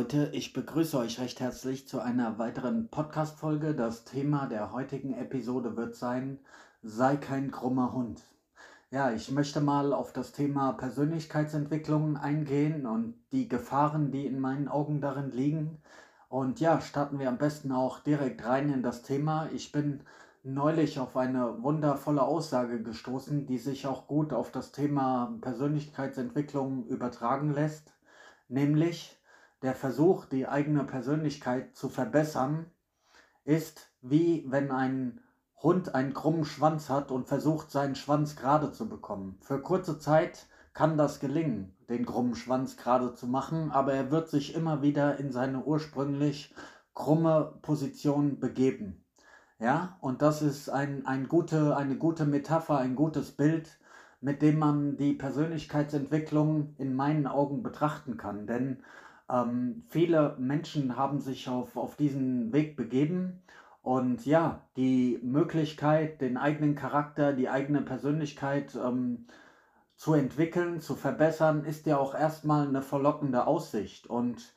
Leute, ich begrüße euch recht herzlich zu einer weiteren Podcast-Folge. Das Thema der heutigen Episode wird sein: Sei kein krummer Hund. Ja, ich möchte mal auf das Thema Persönlichkeitsentwicklung eingehen und die Gefahren, die in meinen Augen darin liegen. Und ja, starten wir am besten auch direkt rein in das Thema. Ich bin neulich auf eine wundervolle Aussage gestoßen, die sich auch gut auf das Thema Persönlichkeitsentwicklung übertragen lässt, nämlich der Versuch, die eigene Persönlichkeit zu verbessern, ist wie wenn ein Hund einen krummen Schwanz hat und versucht, seinen Schwanz gerade zu bekommen. Für kurze Zeit kann das gelingen, den krummen Schwanz gerade zu machen, aber er wird sich immer wieder in seine ursprünglich krumme Position begeben. Ja, und das ist ein, ein gute, eine gute Metapher, ein gutes Bild, mit dem man die Persönlichkeitsentwicklung in meinen Augen betrachten kann. Denn ähm, viele Menschen haben sich auf, auf diesen Weg begeben und ja, die Möglichkeit, den eigenen Charakter, die eigene Persönlichkeit ähm, zu entwickeln, zu verbessern, ist ja auch erstmal eine verlockende Aussicht. Und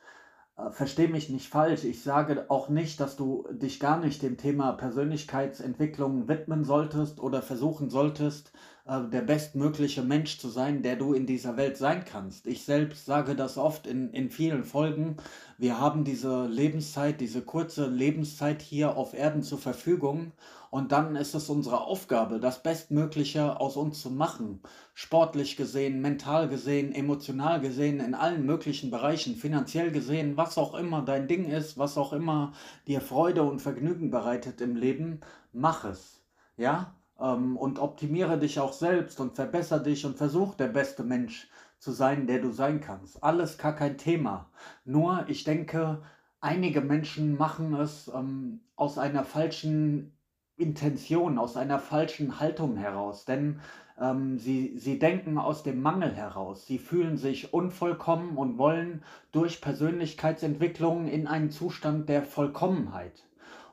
äh, versteh mich nicht falsch, ich sage auch nicht, dass du dich gar nicht dem Thema Persönlichkeitsentwicklung widmen solltest oder versuchen solltest, äh, der bestmögliche Mensch zu sein, der du in dieser Welt sein kannst. Ich selbst sage das oft in, in vielen Folgen. Wir haben diese Lebenszeit, diese kurze Lebenszeit hier auf Erden zur Verfügung und dann ist es unsere Aufgabe, das Bestmögliche aus uns zu machen. Sportlich gesehen, mental gesehen, emotional gesehen, in allen möglichen Bereichen, finanziell gesehen, was auch immer dein Ding ist, was auch immer dir Freude und Vergnügen bereitet im Leben, mach es. Ja? Ähm, und optimiere dich auch selbst und verbessere dich und versuch der beste Mensch zu sein, der du sein kannst. Alles gar kein Thema. Nur, ich denke, einige Menschen machen es ähm, aus einer falschen Intention, aus einer falschen Haltung heraus. Denn ähm, sie, sie denken aus dem Mangel heraus. Sie fühlen sich unvollkommen und wollen durch Persönlichkeitsentwicklung in einen Zustand der Vollkommenheit.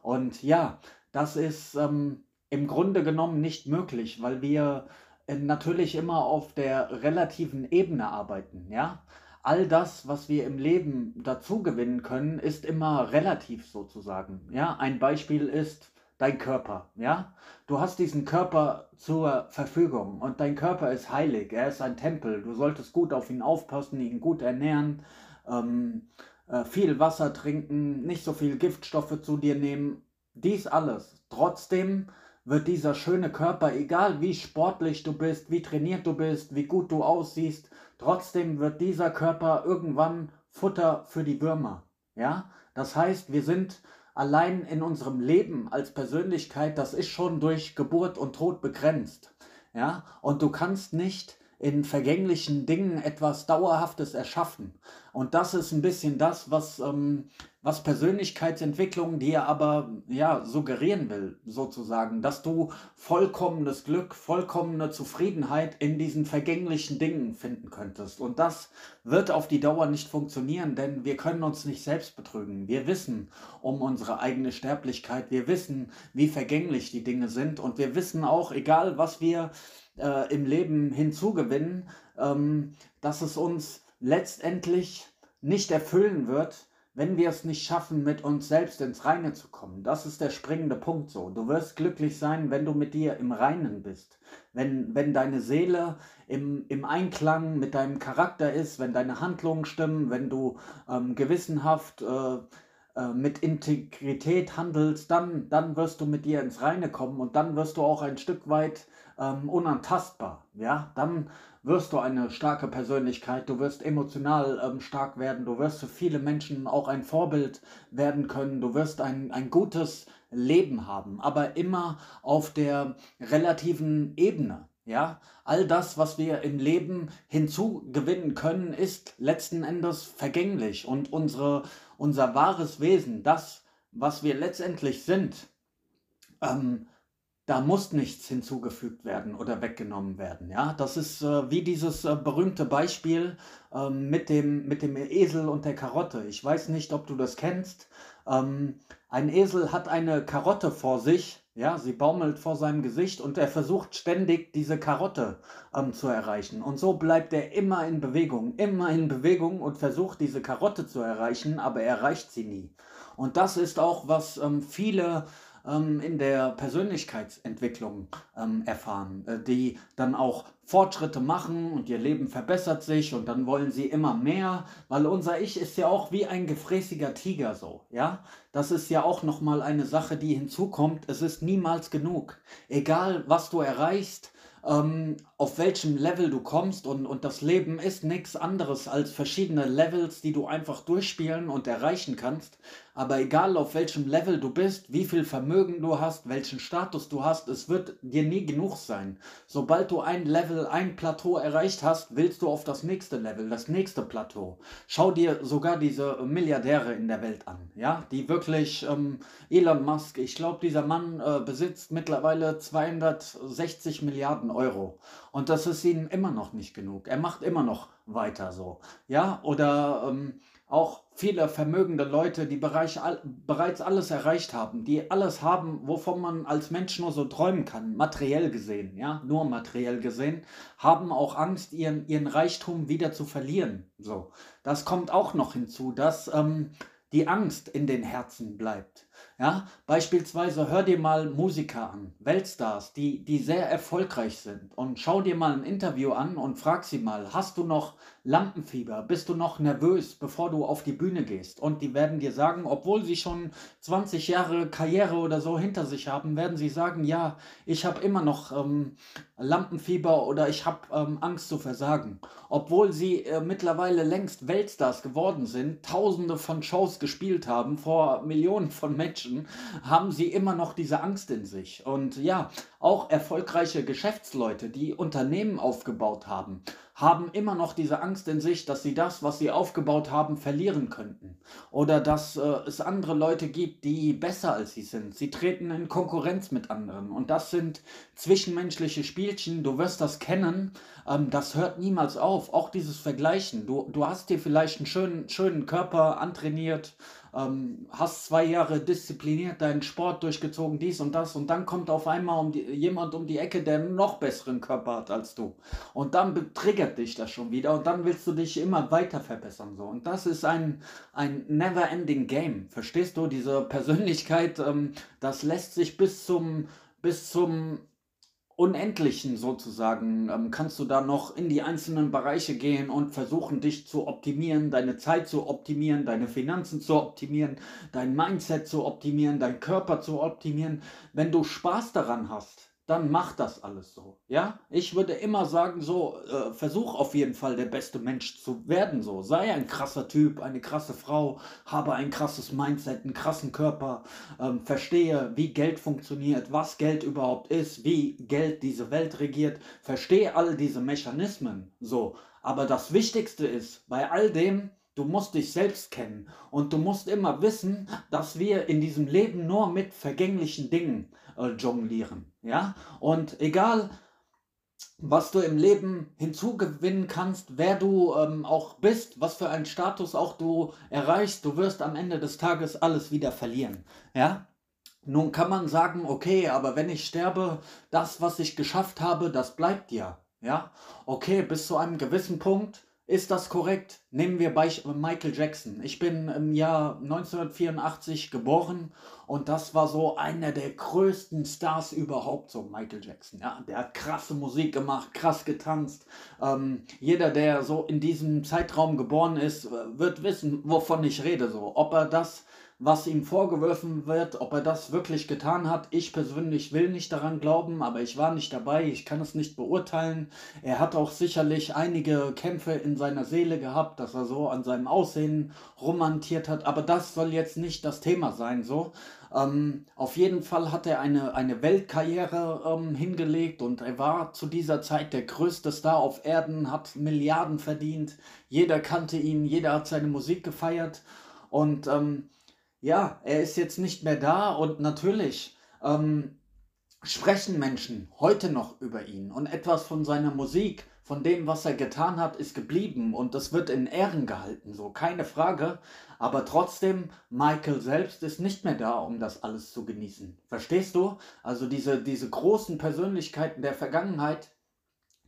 Und ja, das ist ähm, im Grunde genommen nicht möglich, weil wir äh, natürlich immer auf der relativen Ebene arbeiten, ja. All das, was wir im Leben dazu gewinnen können, ist immer relativ sozusagen. Ja, ein Beispiel ist dein Körper. Ja, du hast diesen Körper zur Verfügung und dein Körper ist heilig. Er ist ein Tempel. Du solltest gut auf ihn aufpassen, ihn gut ernähren, ähm, äh, viel Wasser trinken, nicht so viel Giftstoffe zu dir nehmen. Dies alles. Trotzdem wird dieser schöne Körper, egal wie sportlich du bist, wie trainiert du bist, wie gut du aussiehst, trotzdem wird dieser Körper irgendwann Futter für die Würmer. Ja? Das heißt, wir sind allein in unserem Leben als Persönlichkeit, das ist schon durch Geburt und Tod begrenzt. Ja? Und du kannst nicht in vergänglichen Dingen etwas Dauerhaftes erschaffen. Und das ist ein bisschen das, was, ähm, was Persönlichkeitsentwicklung dir aber ja, suggerieren will, sozusagen, dass du vollkommenes Glück, vollkommene Zufriedenheit in diesen vergänglichen Dingen finden könntest. Und das wird auf die Dauer nicht funktionieren, denn wir können uns nicht selbst betrügen. Wir wissen um unsere eigene Sterblichkeit, wir wissen, wie vergänglich die Dinge sind und wir wissen auch, egal was wir äh, im Leben hinzugewinnen, ähm, dass es uns letztendlich nicht erfüllen wird, wenn wir es nicht schaffen, mit uns selbst ins Reine zu kommen. Das ist der springende Punkt so. Du wirst glücklich sein, wenn du mit dir im Reinen bist. Wenn, wenn deine Seele im, im Einklang mit deinem Charakter ist, wenn deine Handlungen stimmen, wenn du ähm, gewissenhaft äh, äh, mit Integrität handelst, dann, dann wirst du mit dir ins Reine kommen und dann wirst du auch ein Stück weit ähm, unantastbar. Ja, dann wirst du eine starke Persönlichkeit, du wirst emotional ähm, stark werden, du wirst für viele Menschen auch ein Vorbild werden können, du wirst ein, ein gutes Leben haben, aber immer auf der relativen Ebene. Ja, all das, was wir im Leben hinzugewinnen können, ist letzten Endes vergänglich und unsere, unser wahres Wesen, das, was wir letztendlich sind, ähm, da muss nichts hinzugefügt werden oder weggenommen werden. Ja, das ist äh, wie dieses äh, berühmte Beispiel äh, mit, dem, mit dem Esel und der Karotte. Ich weiß nicht, ob du das kennst. Ähm, ein Esel hat eine Karotte vor sich Ja, sie baumelt vor seinem Gesicht und er versucht ständig diese Karotte ähm, zu erreichen. Und so bleibt er immer in Bewegung, immer in Bewegung und versucht diese Karotte zu erreichen, aber er erreicht sie nie. Und das ist auch, was ähm, viele ähm, in der Persönlichkeitsentwicklung ähm, erfahren, äh, die dann auch Fortschritte machen und ihr Leben verbessert sich und dann wollen sie immer mehr, weil unser Ich ist ja auch wie ein gefräßiger Tiger so, ja? Das ist ja auch nochmal eine Sache, die hinzukommt. Es ist niemals genug. Egal, was du erreichst, ähm, auf welchem Level du kommst und, und das Leben ist nichts anderes als verschiedene Levels, die du einfach durchspielen und erreichen kannst. Aber egal auf welchem Level du bist, wie viel Vermögen du hast, welchen Status du hast, es wird dir nie genug sein. Sobald du ein Level, ein Plateau erreicht hast, willst du auf das nächste Level, das nächste Plateau. Schau dir sogar diese Milliardäre in der Welt an, ja, die wirklich ähm, Elon Musk, ich glaube, dieser Mann äh, besitzt mittlerweile 260 Milliarden Euro. Und das ist ihm immer noch nicht genug. Er macht immer noch weiter so. Ja, oder ähm, auch viele vermögende Leute, die bereits alles erreicht haben, die alles haben, wovon man als Mensch nur so träumen kann, materiell gesehen, ja, nur materiell gesehen, haben auch Angst, ihren, ihren Reichtum wieder zu verlieren. So, das kommt auch noch hinzu, dass ähm, die Angst in den Herzen bleibt. Ja, beispielsweise hör dir mal Musiker an, Weltstars, die, die sehr erfolgreich sind und schau dir mal ein Interview an und frag sie mal, hast du noch Lampenfieber? Bist du noch nervös, bevor du auf die Bühne gehst? Und die werden dir sagen, obwohl sie schon 20 Jahre Karriere oder so hinter sich haben, werden sie sagen, ja, ich habe immer noch ähm, Lampenfieber oder ich habe ähm, Angst zu versagen. Obwohl sie äh, mittlerweile längst Weltstars geworden sind, tausende von Shows gespielt haben vor Millionen von Menschen, haben sie immer noch diese Angst in sich. Und ja, auch erfolgreiche Geschäftsleute, die Unternehmen aufgebaut haben, haben immer noch diese Angst in sich, dass sie das, was sie aufgebaut haben, verlieren könnten. Oder dass äh, es andere Leute gibt, die besser als sie sind. Sie treten in Konkurrenz mit anderen. Und das sind zwischenmenschliche Spielchen. Du wirst das kennen. Ähm, das hört niemals auf. Auch dieses Vergleichen. Du, du hast dir vielleicht einen schönen, schönen Körper antrainiert ähm, hast zwei Jahre diszipliniert deinen Sport durchgezogen, dies und das, und dann kommt auf einmal um die, jemand um die Ecke, der einen noch besseren Körper hat als du. Und dann triggert dich das schon wieder und dann willst du dich immer weiter verbessern. So. Und das ist ein, ein never-ending Game. Verstehst du? Diese Persönlichkeit, ähm, das lässt sich bis zum, bis zum Unendlichen sozusagen ähm, kannst du da noch in die einzelnen Bereiche gehen und versuchen, dich zu optimieren, deine Zeit zu optimieren, deine Finanzen zu optimieren, dein Mindset zu optimieren, dein Körper zu optimieren. Wenn du Spaß daran hast, dann mach das alles so. Ja, ich würde immer sagen, so, äh, versuch auf jeden Fall der beste Mensch zu werden, so. Sei ein krasser Typ, eine krasse Frau, habe ein krasses Mindset, einen krassen Körper, ähm, verstehe, wie Geld funktioniert, was Geld überhaupt ist, wie Geld diese Welt regiert, verstehe all diese Mechanismen, so. Aber das Wichtigste ist, bei all dem, Du musst dich selbst kennen und du musst immer wissen, dass wir in diesem Leben nur mit vergänglichen Dingen äh, jonglieren. Ja? Und egal, was du im Leben hinzugewinnen kannst, wer du ähm, auch bist, was für einen Status auch du erreichst, du wirst am Ende des Tages alles wieder verlieren. Ja? Nun kann man sagen, okay, aber wenn ich sterbe, das, was ich geschafft habe, das bleibt ja. Ja? Okay, bis zu einem gewissen Punkt ist das korrekt? Nehmen wir bei Michael Jackson. Ich bin im Jahr 1984 geboren und das war so einer der größten Stars überhaupt, so Michael Jackson. Ja, der hat krasse Musik gemacht, krass getanzt. Ähm, jeder, der so in diesem Zeitraum geboren ist, wird wissen, wovon ich rede. So, ob er das was ihm vorgeworfen wird, ob er das wirklich getan hat. Ich persönlich will nicht daran glauben, aber ich war nicht dabei, ich kann es nicht beurteilen. Er hat auch sicherlich einige Kämpfe in seiner Seele gehabt, dass er so an seinem Aussehen romantiert hat, aber das soll jetzt nicht das Thema sein, so. Ähm, auf jeden Fall hat er eine, eine Weltkarriere ähm, hingelegt und er war zu dieser Zeit der größte Star auf Erden, hat Milliarden verdient, jeder kannte ihn, jeder hat seine Musik gefeiert. Und ähm, ja, er ist jetzt nicht mehr da und natürlich ähm, sprechen Menschen heute noch über ihn. Und etwas von seiner Musik von dem, was er getan hat, ist geblieben und das wird in Ehren gehalten, so keine Frage. Aber trotzdem, Michael selbst ist nicht mehr da, um das alles zu genießen. Verstehst du? Also diese, diese großen Persönlichkeiten der Vergangenheit,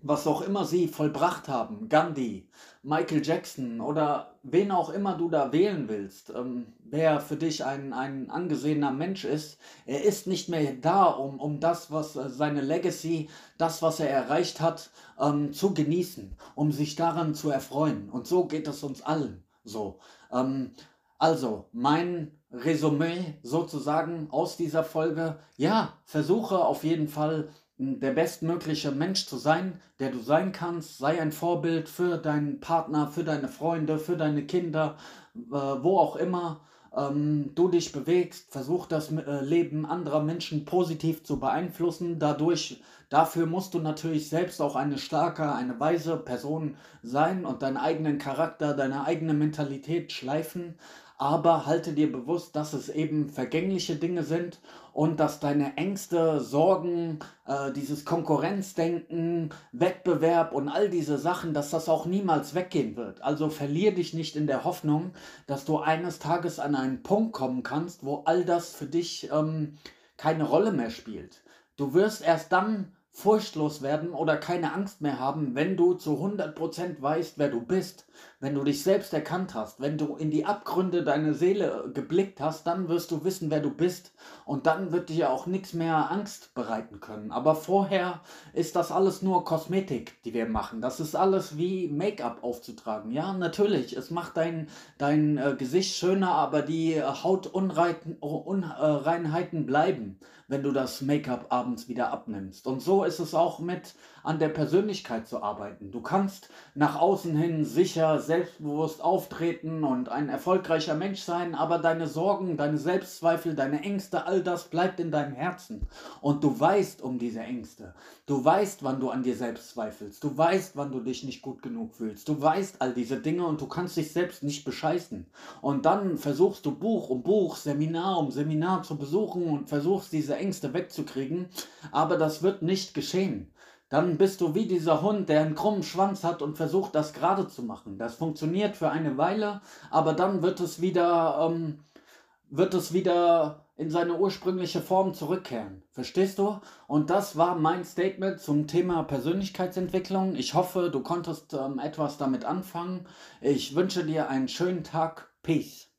was auch immer sie vollbracht haben, Gandhi, Michael Jackson oder wen auch immer du da wählen willst, ähm, wer für dich ein, ein angesehener Mensch ist, er ist nicht mehr da, um, um das, was äh, seine Legacy, das, was er erreicht hat, ähm, zu genießen, um sich daran zu erfreuen. Und so geht es uns allen so. Ähm, also, mein Resümee sozusagen aus dieser Folge, ja, versuche auf jeden Fall der bestmögliche Mensch zu sein, der du sein kannst. Sei ein Vorbild für deinen Partner, für deine Freunde, für deine Kinder, äh, wo auch immer ähm, du dich bewegst. Versuch das äh, Leben anderer Menschen positiv zu beeinflussen. Dadurch, dafür musst du natürlich selbst auch eine starke, eine weise Person sein und deinen eigenen Charakter, deine eigene Mentalität schleifen aber halte dir bewusst, dass es eben vergängliche Dinge sind und dass deine Ängste, Sorgen, äh, dieses Konkurrenzdenken, Wettbewerb und all diese Sachen, dass das auch niemals weggehen wird. Also verlier dich nicht in der Hoffnung, dass du eines Tages an einen Punkt kommen kannst, wo all das für dich ähm, keine Rolle mehr spielt. Du wirst erst dann furchtlos werden oder keine Angst mehr haben, wenn du zu 100% weißt, wer du bist, wenn du dich selbst erkannt hast, wenn du in die Abgründe deiner Seele geblickt hast, dann wirst du wissen, wer du bist und dann wird dir auch nichts mehr Angst bereiten können. Aber vorher ist das alles nur Kosmetik, die wir machen. Das ist alles wie Make-up aufzutragen. Ja, natürlich, es macht dein, dein äh, Gesicht schöner, aber die äh, Hautunreinheiten bleiben wenn du das Make-up abends wieder abnimmst. Und so ist es auch mit an der Persönlichkeit zu arbeiten. Du kannst nach außen hin sicher, selbstbewusst auftreten und ein erfolgreicher Mensch sein, aber deine Sorgen, deine Selbstzweifel, deine Ängste, all das bleibt in deinem Herzen. Und du weißt um diese Ängste. Du weißt, wann du an dir selbst zweifelst. Du weißt, wann du dich nicht gut genug fühlst. Du weißt all diese Dinge und du kannst dich selbst nicht bescheißen. Und dann versuchst du Buch um Buch, Seminar um Seminar zu besuchen und versuchst diese Ängste wegzukriegen, aber das wird nicht geschehen dann bist du wie dieser Hund, der einen krummen Schwanz hat und versucht, das gerade zu machen. Das funktioniert für eine Weile, aber dann wird es wieder, ähm, wird es wieder in seine ursprüngliche Form zurückkehren. Verstehst du? Und das war mein Statement zum Thema Persönlichkeitsentwicklung. Ich hoffe, du konntest ähm, etwas damit anfangen. Ich wünsche dir einen schönen Tag. Peace.